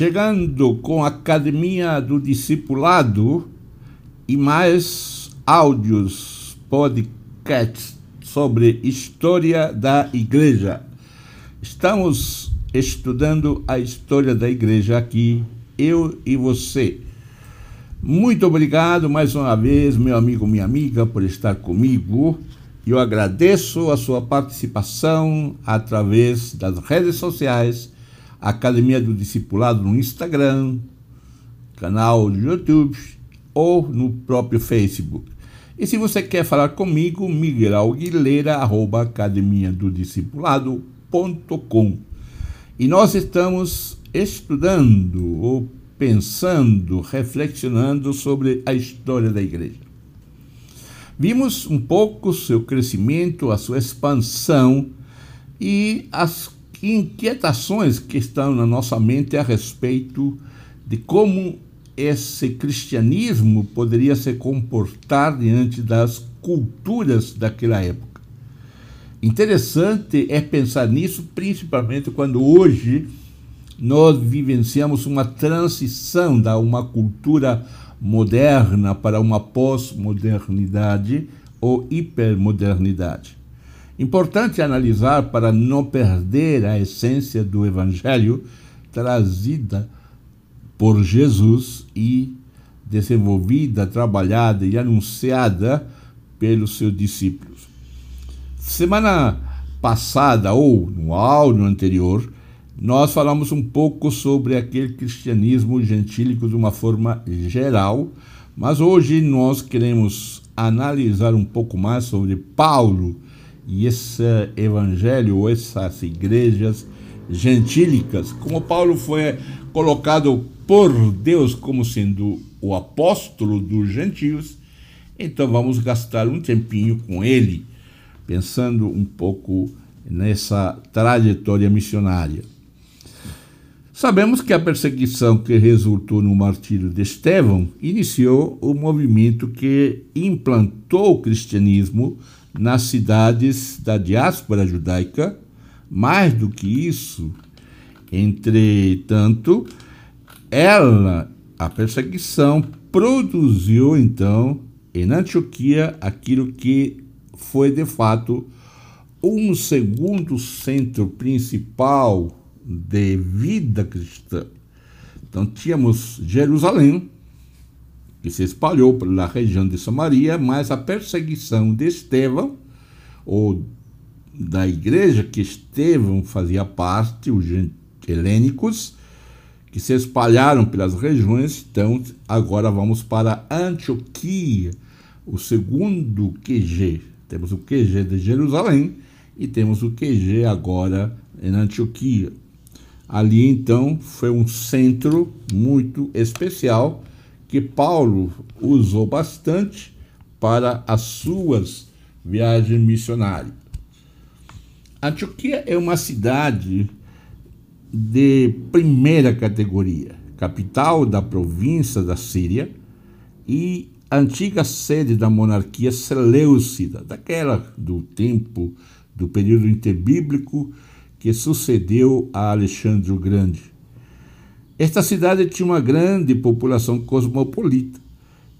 chegando com a Academia do Discipulado e mais áudios, podcasts sobre história da igreja. Estamos estudando a história da igreja aqui, eu e você. Muito obrigado mais uma vez, meu amigo, minha amiga, por estar comigo. Eu agradeço a sua participação através das redes sociais, Academia do Discipulado no Instagram, canal do YouTube ou no próprio Facebook. E se você quer falar comigo, Miguel Aguilera, arroba academia do discipulado.com. E nós estamos estudando, ou pensando, reflexionando sobre a história da igreja. Vimos um pouco seu crescimento, a sua expansão e as inquietações que estão na nossa mente a respeito de como esse cristianismo poderia se comportar diante das culturas daquela época. Interessante é pensar nisso, principalmente quando hoje nós vivenciamos uma transição da uma cultura moderna para uma pós-modernidade ou hipermodernidade. Importante analisar para não perder a essência do evangelho trazida por Jesus e desenvolvida, trabalhada e anunciada pelos seus discípulos. Semana passada, ou no áudio anterior, nós falamos um pouco sobre aquele cristianismo gentílico de uma forma geral, mas hoje nós queremos analisar um pouco mais sobre Paulo e esse evangelho, ou essas igrejas gentílicas, como Paulo foi colocado por Deus como sendo o apóstolo dos gentios, então vamos gastar um tempinho com ele, pensando um pouco nessa trajetória missionária. Sabemos que a perseguição que resultou no martírio de Estevão iniciou o movimento que implantou o cristianismo nas cidades da diáspora judaica. Mais do que isso, entretanto, ela, a perseguição, produziu então em Antioquia aquilo que foi de fato um segundo centro principal de vida cristã. Então tínhamos Jerusalém, que se espalhou pela região de Samaria, mas a perseguição de Estevão, ou da igreja que Estevão fazia parte, os helênicos, que se espalharam pelas regiões. Então, agora vamos para Antioquia, o segundo QG. Temos o QG de Jerusalém e temos o QG agora em Antioquia. Ali, então, foi um centro muito especial que Paulo usou bastante para as suas viagens missionárias. Antioquia é uma cidade de primeira categoria, capital da província da Síria e antiga sede da monarquia Seleucida, daquela do tempo do período interbíblico que sucedeu a Alexandre o Grande. Esta cidade tinha uma grande população cosmopolita,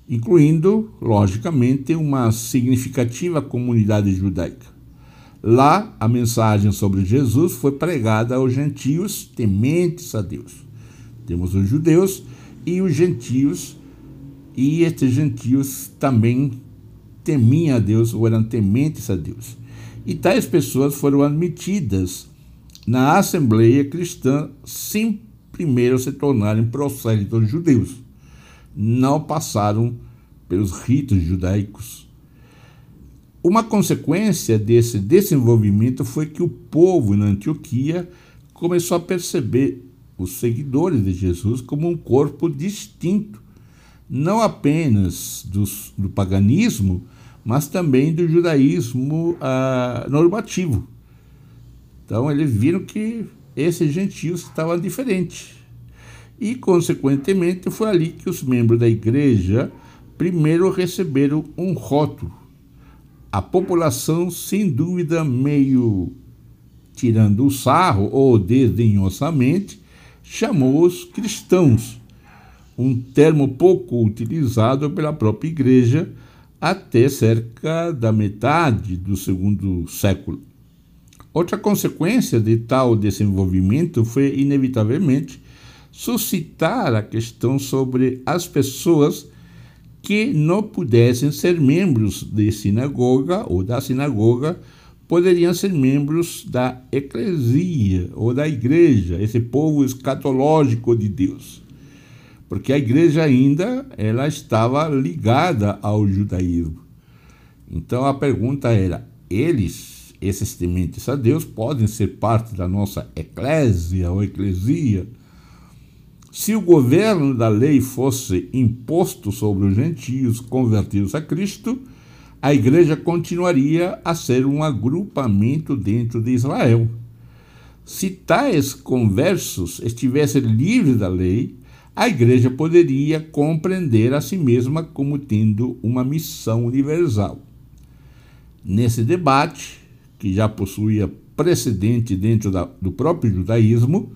incluindo, logicamente, uma significativa comunidade judaica. Lá, a mensagem sobre Jesus foi pregada aos gentios tementes a Deus. Temos os judeus e os gentios, e estes gentios também temiam a Deus ou eram tementes a Deus. E tais pessoas foram admitidas na Assembleia Cristã sem primeiro se tornarem prosélitos judeus. Não passaram pelos ritos judaicos uma consequência desse desenvolvimento foi que o povo na Antioquia começou a perceber os seguidores de Jesus como um corpo distinto, não apenas dos, do paganismo, mas também do judaísmo ah, normativo. Então eles viram que esses gentios estavam diferentes. E, consequentemente, foi ali que os membros da igreja primeiro receberam um rótulo a população, sem dúvida, meio tirando o sarro ou desdenhosamente, chamou-os cristãos, um termo pouco utilizado pela própria igreja até cerca da metade do segundo século. Outra consequência de tal desenvolvimento foi, inevitavelmente, suscitar a questão sobre as pessoas que não pudessem ser membros de sinagoga ou da sinagoga poderiam ser membros da eclesia ou da igreja, esse povo escatológico de Deus. Porque a igreja ainda ela estava ligada ao judaísmo. Então a pergunta era: eles, esses tementes a Deus, podem ser parte da nossa eclésia ou eclesia? Se o governo da lei fosse imposto sobre os gentios convertidos a Cristo, a igreja continuaria a ser um agrupamento dentro de Israel. Se tais conversos estivessem livres da lei, a igreja poderia compreender a si mesma como tendo uma missão universal. Nesse debate, que já possuía precedente dentro da, do próprio judaísmo,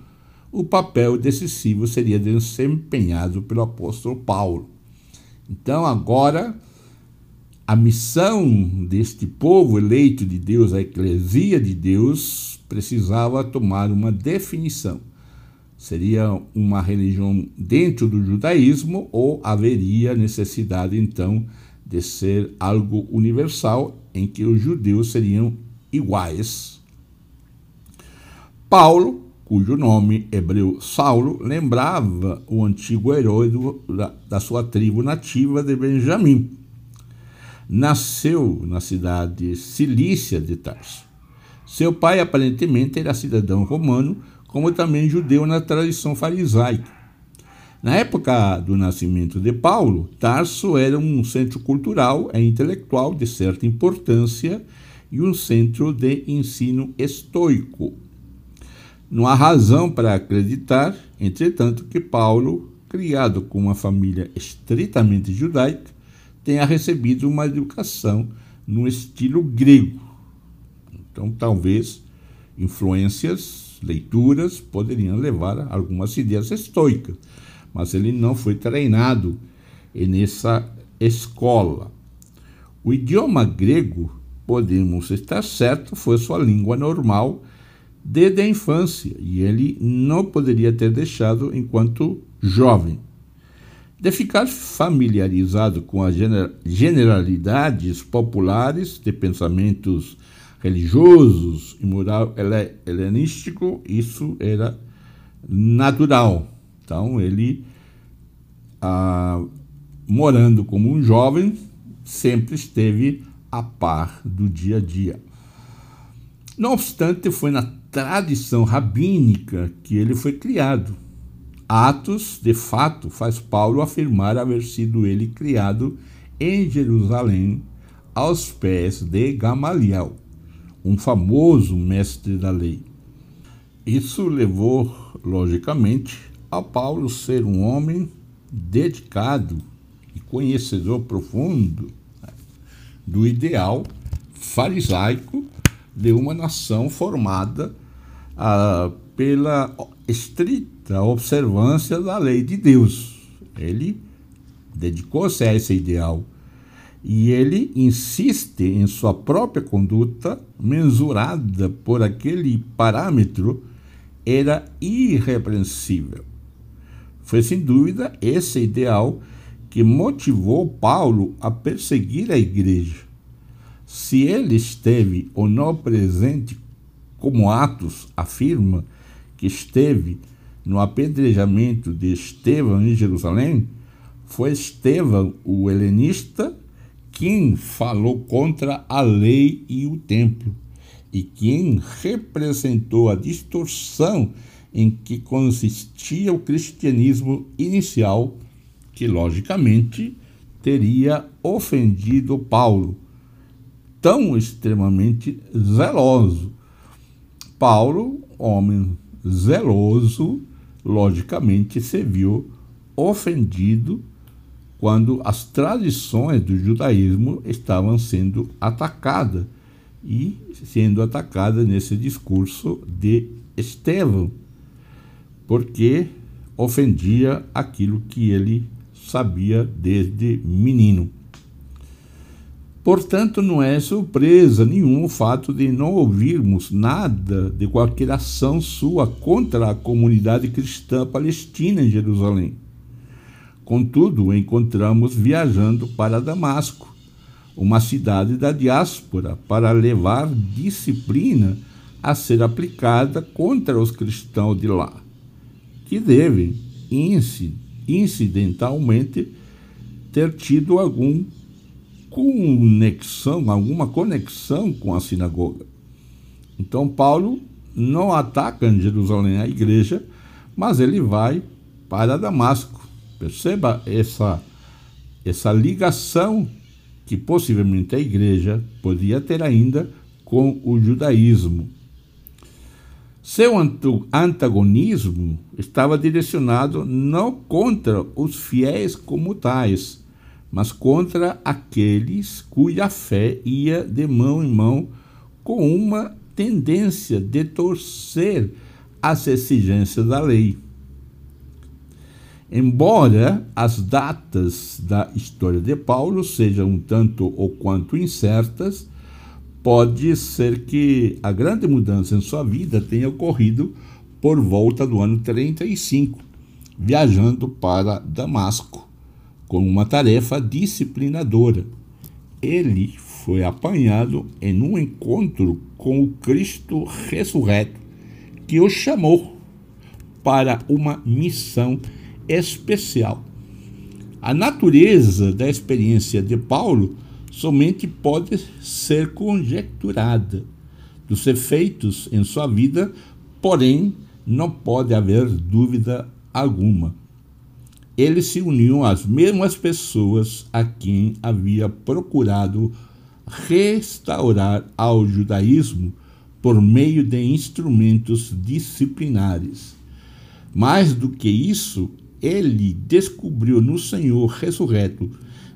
o papel decisivo seria desempenhado pelo apóstolo Paulo. Então, agora, a missão deste povo eleito de Deus, a eclesia de Deus, precisava tomar uma definição. Seria uma religião dentro do judaísmo ou haveria necessidade, então, de ser algo universal em que os judeus seriam iguais? Paulo cujo nome hebreu Saulo lembrava o antigo herói do, da, da sua tribo nativa de Benjamim. Nasceu na cidade cilícia de Tarso. Seu pai aparentemente era cidadão romano, como também judeu na tradição farisaica. Na época do nascimento de Paulo, Tarso era um centro cultural e intelectual de certa importância e um centro de ensino estoico. Não há razão para acreditar, entretanto, que Paulo, criado com uma família estritamente judaica, tenha recebido uma educação no estilo grego. Então, talvez influências, leituras poderiam levar a algumas ideias estoicas, mas ele não foi treinado nessa escola. O idioma grego, podemos estar certo, foi sua língua normal desde a infância e ele não poderia ter deixado enquanto jovem. De ficar familiarizado com as generalidades populares de pensamentos religiosos e moral helenístico, isso era natural. Então, ele, ah, morando como um jovem, sempre esteve a par do dia a dia. Não obstante, foi na tradição rabínica que ele foi criado. Atos, de fato, faz Paulo afirmar haver sido ele criado em Jerusalém, aos pés de Gamaliel, um famoso mestre da lei. Isso levou, logicamente, a Paulo ser um homem dedicado e conhecedor profundo do ideal farisaico de uma nação formada ah, pela estrita observância da lei de Deus. Ele dedicou-se a esse ideal e ele insiste em sua própria conduta, mensurada por aquele parâmetro, era irrepreensível. Foi sem dúvida esse ideal que motivou Paulo a perseguir a igreja. Se ele esteve ou não presente como Atos afirma que esteve no apedrejamento de Estevão em Jerusalém, foi Estevão, o helenista, quem falou contra a lei e o templo, e quem representou a distorção em que consistia o cristianismo inicial, que logicamente teria ofendido Paulo, tão extremamente zeloso Paulo, homem zeloso, logicamente se viu ofendido quando as tradições do judaísmo estavam sendo atacadas e sendo atacadas nesse discurso de Estevão. porque ofendia aquilo que ele sabia desde menino. Portanto, não é surpresa nenhuma o fato de não ouvirmos nada de qualquer ação sua contra a comunidade cristã palestina em Jerusalém. Contudo, encontramos viajando para Damasco, uma cidade da diáspora, para levar disciplina a ser aplicada contra os cristãos de lá, que devem, incidentalmente, ter tido algum conexão, alguma conexão com a sinagoga. Então Paulo não ataca em Jerusalém a igreja, mas ele vai para Damasco. Perceba essa essa ligação que possivelmente a igreja podia ter ainda com o judaísmo. Seu antagonismo estava direcionado não contra os fiéis como tais, mas contra aqueles cuja fé ia de mão em mão com uma tendência de torcer as exigências da lei. Embora as datas da história de Paulo sejam um tanto ou quanto incertas, pode ser que a grande mudança em sua vida tenha ocorrido por volta do ano 35, viajando para Damasco com uma tarefa disciplinadora. Ele foi apanhado em um encontro com o Cristo ressurreto, que o chamou para uma missão especial. A natureza da experiência de Paulo somente pode ser conjecturada. Dos efeitos em sua vida, porém, não pode haver dúvida alguma ele se uniu às mesmas pessoas a quem havia procurado restaurar ao judaísmo por meio de instrumentos disciplinares. Mais do que isso, ele descobriu no Senhor ressurreto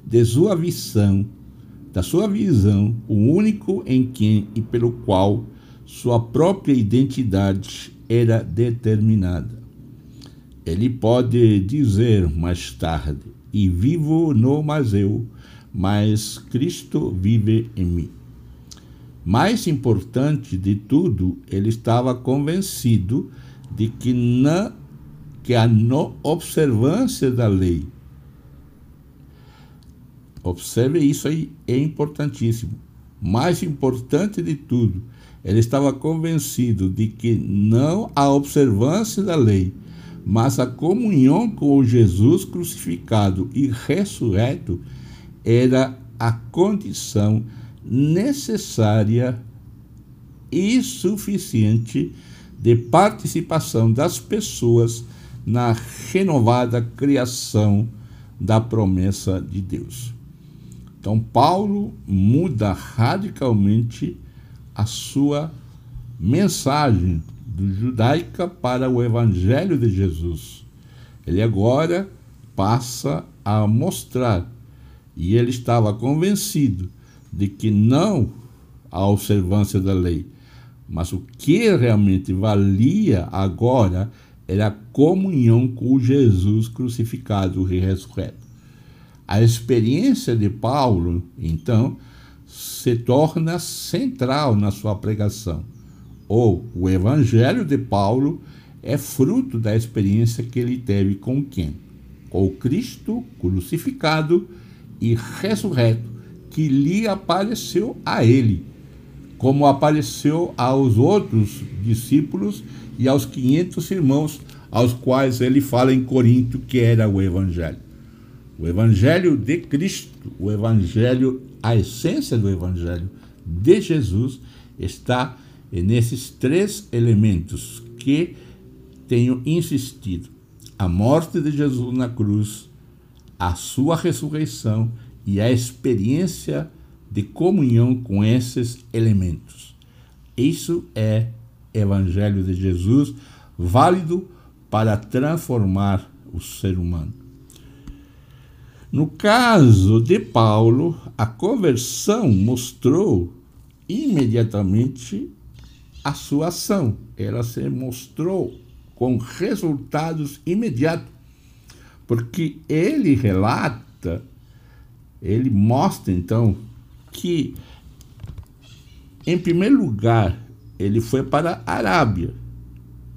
de sua visão, da sua visão, o único em quem e pelo qual sua própria identidade era determinada. Ele pode dizer mais tarde: E vivo não mais eu, mas Cristo vive em mim. Mais importante de tudo, ele estava convencido de que, na, que a não observância da lei, observe isso aí, é importantíssimo. Mais importante de tudo, ele estava convencido de que não a observância da lei, mas a comunhão com o Jesus crucificado e ressurreto era a condição necessária e suficiente de participação das pessoas na renovada criação da promessa de Deus. Então, Paulo muda radicalmente a sua mensagem do judaica para o evangelho de Jesus. Ele agora passa a mostrar, e ele estava convencido de que não a observância da lei, mas o que realmente valia agora era a comunhão com Jesus crucificado e ressurreto. A experiência de Paulo, então, se torna central na sua pregação ou o Evangelho de Paulo é fruto da experiência que ele teve com quem? Com Cristo crucificado e ressurreto, que lhe apareceu a ele, como apareceu aos outros discípulos e aos 500 irmãos aos quais ele fala em Corinto que era o Evangelho. O Evangelho de Cristo, o Evangelho, a essência do Evangelho de Jesus está nesses três elementos que tenho insistido: a morte de Jesus na cruz, a sua ressurreição e a experiência de comunhão com esses elementos. Isso é Evangelho de Jesus, válido para transformar o ser humano. No caso de Paulo, a conversão mostrou imediatamente a sua ação. Ela se mostrou com resultados imediatos, porque ele relata, ele mostra então que, em primeiro lugar, ele foi para a Arábia,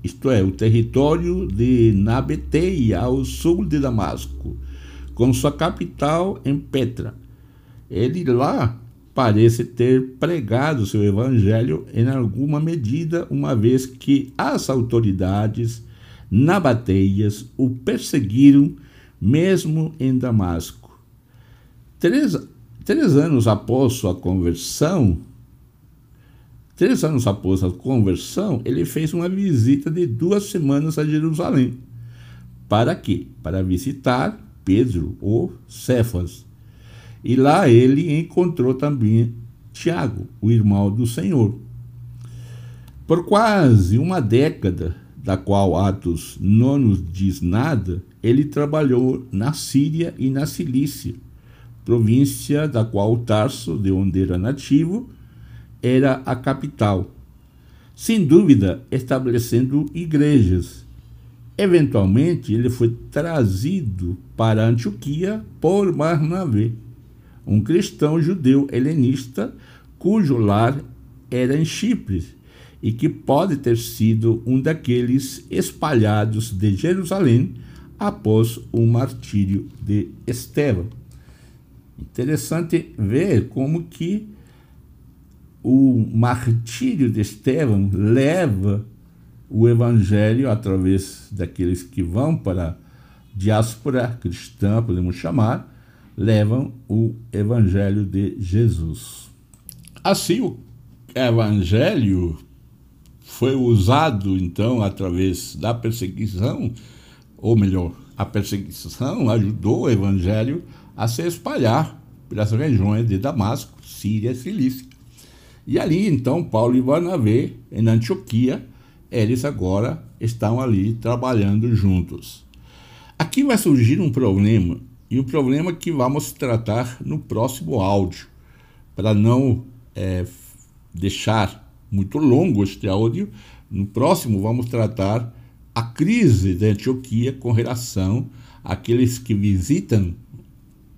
isto é, o território de Nabeteia, ao sul de Damasco, com sua capital em Petra. Ele lá parece ter pregado seu evangelho em alguma medida, uma vez que as autoridades nabateias o perseguiram mesmo em Damasco. Três, três anos após sua conversão, três anos após a conversão, ele fez uma visita de duas semanas a Jerusalém. Para quê? Para visitar Pedro ou Cefas e lá ele encontrou também Tiago, o irmão do Senhor. Por quase uma década, da qual Atos não nos diz nada, ele trabalhou na Síria e na Cilícia, província da qual Tarso, de onde era nativo, era a capital. Sem dúvida, estabelecendo igrejas. Eventualmente, ele foi trazido para Antioquia por Barnabé um cristão judeu helenista cujo lar era em Chipre e que pode ter sido um daqueles espalhados de Jerusalém após o martírio de Estevão. Interessante ver como que o martírio de Estevão leva o evangelho através daqueles que vão para a diáspora cristã, podemos chamar, levam o Evangelho de Jesus. Assim, o Evangelho foi usado, então, através da perseguição, ou melhor, a perseguição ajudou o Evangelho a se espalhar pelas regiões de Damasco, Síria e Cilícia. E ali, então, Paulo e Barnabé, em Antioquia, eles agora estão ali trabalhando juntos. Aqui vai surgir um problema e o problema que vamos tratar no próximo áudio, para não é, deixar muito longo este áudio, no próximo vamos tratar a crise da Antioquia com relação àqueles que visitam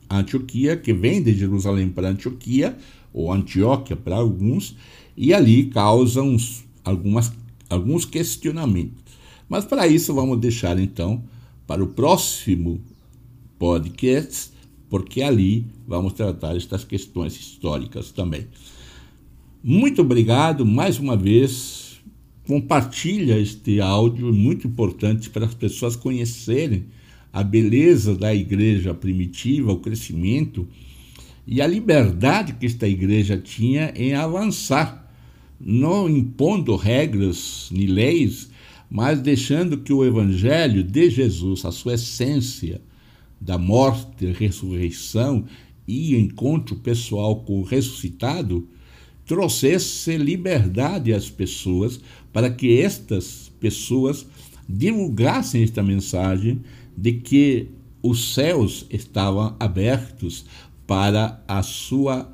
a Antioquia, que vêm de Jerusalém para Antioquia, ou Antioquia para alguns, e ali causam algumas, alguns questionamentos. Mas para isso vamos deixar então para o próximo podcasts, porque ali vamos tratar estas questões históricas também. Muito obrigado mais uma vez. Compartilha este áudio, muito importante para as pessoas conhecerem a beleza da igreja primitiva, o crescimento e a liberdade que esta igreja tinha em avançar, não impondo regras nem leis, mas deixando que o evangelho de Jesus, a sua essência, da morte, ressurreição e encontro pessoal com o ressuscitado, trouxesse liberdade às pessoas para que estas pessoas divulgassem esta mensagem de que os céus estavam abertos para a sua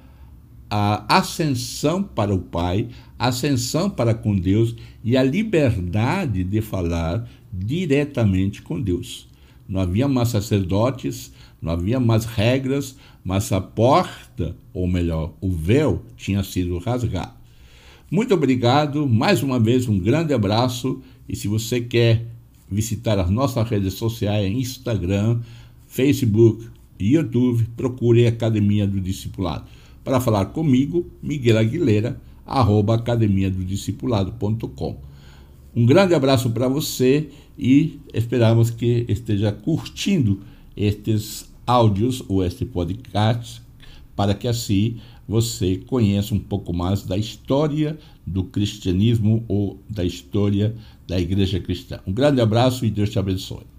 a ascensão para o Pai, ascensão para com Deus e a liberdade de falar diretamente com Deus não havia mais sacerdotes, não havia mais regras, mas a porta, ou melhor, o véu, tinha sido rasgado. Muito obrigado, mais uma vez um grande abraço e se você quer visitar as nossas redes sociais, Instagram, Facebook e YouTube, procure a Academia do Discipulado. Para falar comigo, Miguel Aguilera, arroba academia do discipulado.com. Um grande abraço para você e esperamos que esteja curtindo estes áudios ou este podcast para que assim você conheça um pouco mais da história do cristianismo ou da história da igreja cristã. Um grande abraço e Deus te abençoe.